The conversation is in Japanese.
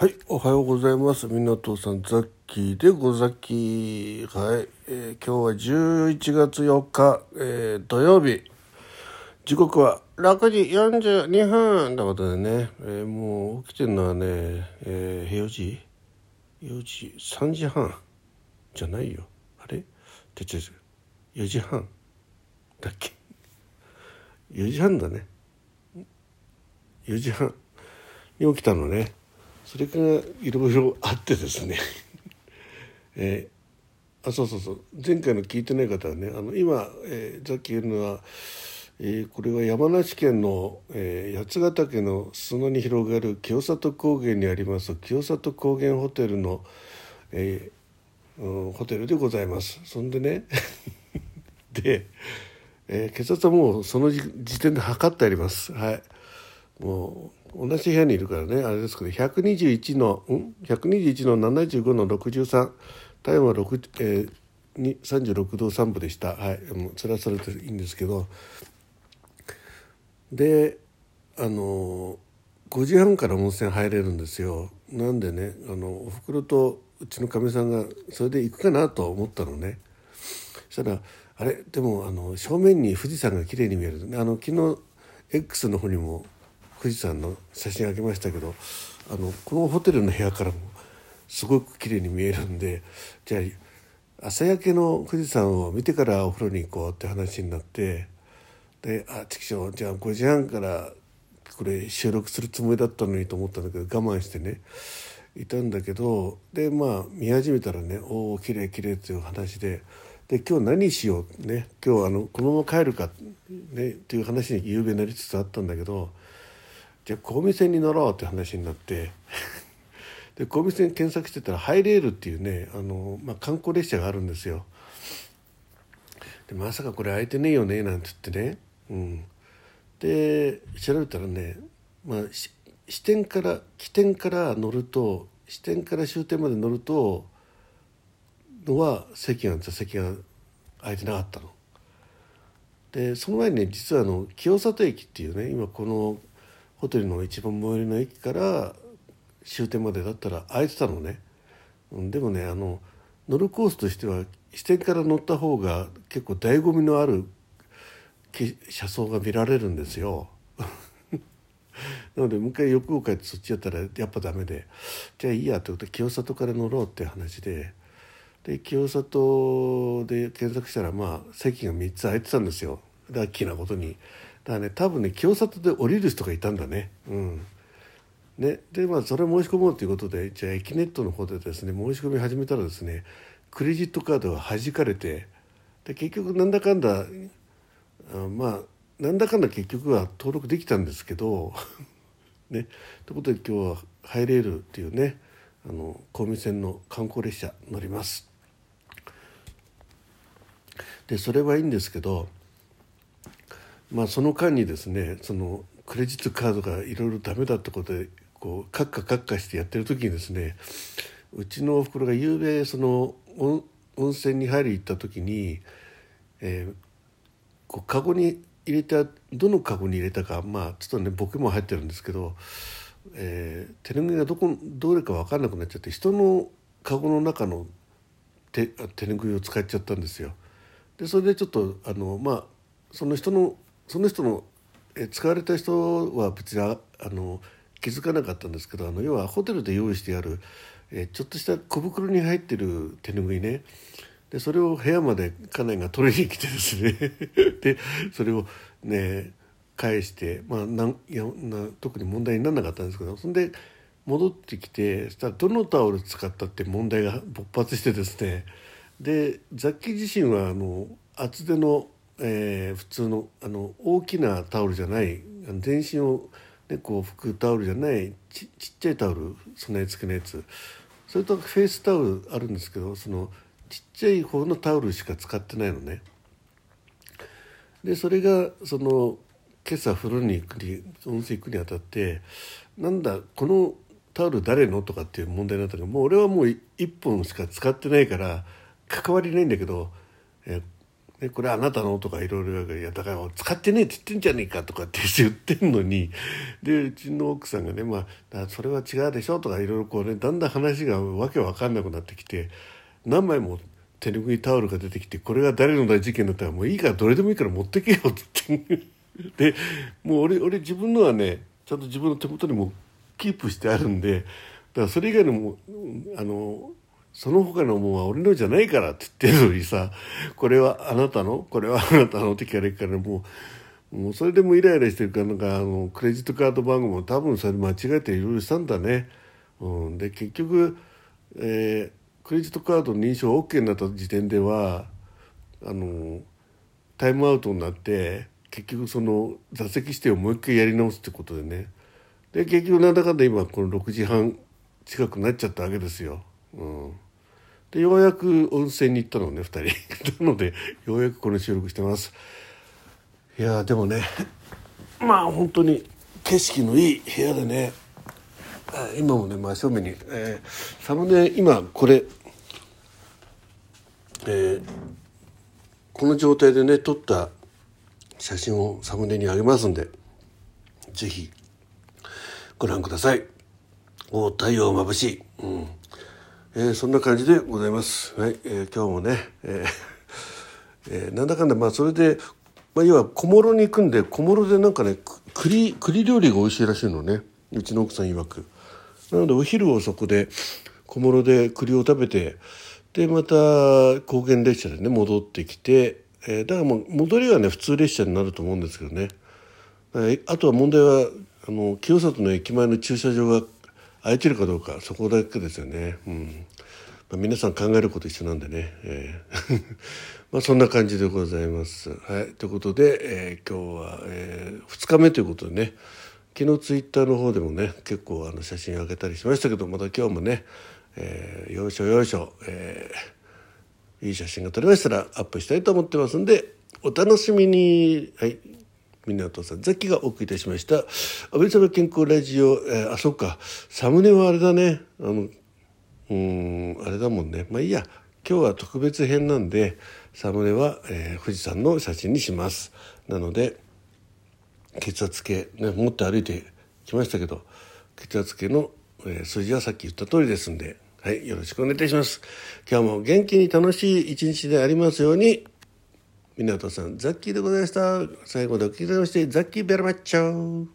はい、おはようございます。港さん、ザッキーでござき。はい、えー今日は11月4日、えー土曜日。時刻は6時42分ということでね、えーもう起きてるのはね、えー4時 ?4 時、3時半じゃないよ。あれ？てち4時半だっけ ?4 時半だね。4時半に起きたのねそれからいろいろあってですね。えーあそうそうそう。前回の聞いてない方はねあの今、えー、さっき言うのは、えーこれは山梨県の、えー八ヶ岳の砂に広がる清里高原にあります清里高原ホテルの、えーうんホテルでございます。そんでね で、えー血圧はもうその時点で測ってあります。はい。もう同じ部屋にいるからねあれですけど121のん？121の75の63体温は6、えーに36度3分でした。はい。もうそれはそれでいいんですけど。であの5時半から温泉入れるんですよ。なんでねあのおふくろとうちのかみさんがそれで行くかなと思ったのね。そしたらあれ？でもあの正面に富士山が綺麗に見える。あの昨日 X の方にも富士山の写真あげましたけどあのこのホテルの部屋からもすごく綺麗に見えるんでじゃあ朝焼けの富士山を見てからお風呂に行こうって話になってであ畜生じゃあ5時半からこれ収録するつもりだったのにと思ったんだけど我慢してねいたんだけどでまあ見始めたらね「おお綺麗綺麗っていう話でで今日何しようね今日あのこのまま帰るか、ね、っていう話に夕べなりつつあったんだけどじゃあ小見線に乗ろうって話になって で小見線検索してたらハイレールっていうねあの、まあ、観光列車があるんですよ。でまさかこれ空いてねえよねなんて言ってね、うん、で調べたらね、まあ、し支点から起点から乗ると支点から終点まで乗るとのは席が座席が空いてなかったの。でその前にね実はあの清里駅っていうね今このホテルの一番最寄りの駅から終点までだったら空いてたのね、うん、でもねあの乗るコースとしては支点から乗った方が結構醍醐味のある車窓が見られるんですよ。なのでもう一回欲を変えてそっちやったらやっぱダメでじゃあいいやってことで清里から乗ろうって話でで清里で検索したらまあ席が3つ空いてたんですよ。ラッキーなことに。だからね多分ね清里で降りる人がいたんだね。うん。ね。でまあそれを申し込もうということでじゃあ駅ネットの方でですね申し込み始めたらですねクレジットカードが弾かれてで結局なんだかんだあまあなんだかんだ結局は登録できたんですけど ね。ということで今日はハイレールっていうねあの小見線の観光列車乗ります。でそれはいいんですけどまあその間にですねそのクレジットカードがいろいろダメだってことでこうカッカカッカしてやってる時にですねうちのおふくろが夕べその温泉に入り行った時に、えーこうカゴに入れたどのカゴに入れたかまあちょっとね僕も入ってるんですけど、えー手ぬぐいがどこどれか分かんなくなっちゃって人のカゴの中の手手ぬぐいを使っちゃったんですよ。でそれでちょっとあのまあその人のその人のえ使われた人は別にああの気づかなかったんですけどあの要はホテルで用意してある、えちょっとした小袋に入ってる手ぬぐいね。でそれを部屋まで家内が取りに来てですね。でそれをね返してまあなんやな特に問題にならなかったんですけどそんで戻ってきてそしたらどのタオル使ったって問題が勃発してですね。で雑記自身はあの厚手の、えー普通のあの大きなタオルじゃない全身を、ね、こう拭くタオルじゃないちちっちゃいタオル備え付けのやつそれとフェイスタオルあるんですけどそのちっちゃい方のタオルしか使ってないのね。でそれがその今朝風呂に行くに温泉行くにあたってなんだこのタオル誰の？とかっていう問題になったけどもう俺はもう1本しか使ってないから関わりないんだけど、えでこれあなたの？とかいろいろ言うから「いやだから使ってねえって言ってんじゃねえか」とかって言ってんのにでうちの奥さんがね「まあそれは違うでしょ」とかいろいろこうねだんだん話がわけわかんなくなってきて何枚も手拭いタオルが出てきてこれが誰の大事件だったらもういいからどれでもいいから持ってけよってって でもう俺俺自分のはねちゃんと自分の手元にもキープしてあるんでだからそれ以外のもあのその他のものは俺のじゃないからって言ってるのにさこれはあなたの？これはあなたのって聞かれるからもうもうそれでもイライラしてるからなんかあのクレジットカード番号も多分それ間違えていろいろしたんだね。うん、で結局、えー、クレジットカード認証 OK になった時点ではあのタイムアウトになって結局その座席指定をもう一回やり直すってことでねで結局なんだかんだ今この6時半近くなっちゃったわけですよ。うん、でようやく温泉に行ったのね2人。なのでようやくこの収録してます。いやでもねまあ本当に景色のいい部屋でね。今もね真正面に、えー、サムネ今これ、えー、この状態でね撮った写真をサムネにあげますんで是非ご覧ください。お太陽眩しい、うん。えー、そんな感じでございます。はい、えー、今日もね、えーえー、なんだかんだまあそれで、まあ、要は小諸に行くんで小諸でなんかね栗栗料理が美味しいらしいのねうちの奥さん曰く。なのでお昼をそこで小諸で栗を食べてでまた高原列車でね戻ってきて、えー、だからもう戻りはね普通列車になると思うんですけどね。あとは問題はあの清里の駅前の駐車場が空いてるかどうかそこだけですよね。うんまあ、皆さん考えること一緒なんでね、えー まあそんな感じでございます。はい、ということで、えー、今日は、えー、2日目ということでね昨日ツイッターの方でもね結構あの写真あげたりしましたけどまた今日もね、えー、よいしょよいしょ、え、いい写真が撮れましたらアップしたいと思ってますんでお楽しみに。はい港さんザキがお送りいたしました。安倍様健康ラジオ、えー、あそっか。サムネはあれだね。あのうんあれだもんね。まあいいや。今日は特別編なんでサムネは、えー、富士山の写真にします。なので血圧計、ね、持って歩いてきましたけど血圧計の、えー、数字はさっき言った通りですんではい、よろしくお願いいたします。今日も元気に楽しい一日でありますように。港さん、ザッキーでございました。最後までお聞きいただきまして、ザッキーベルマッチョ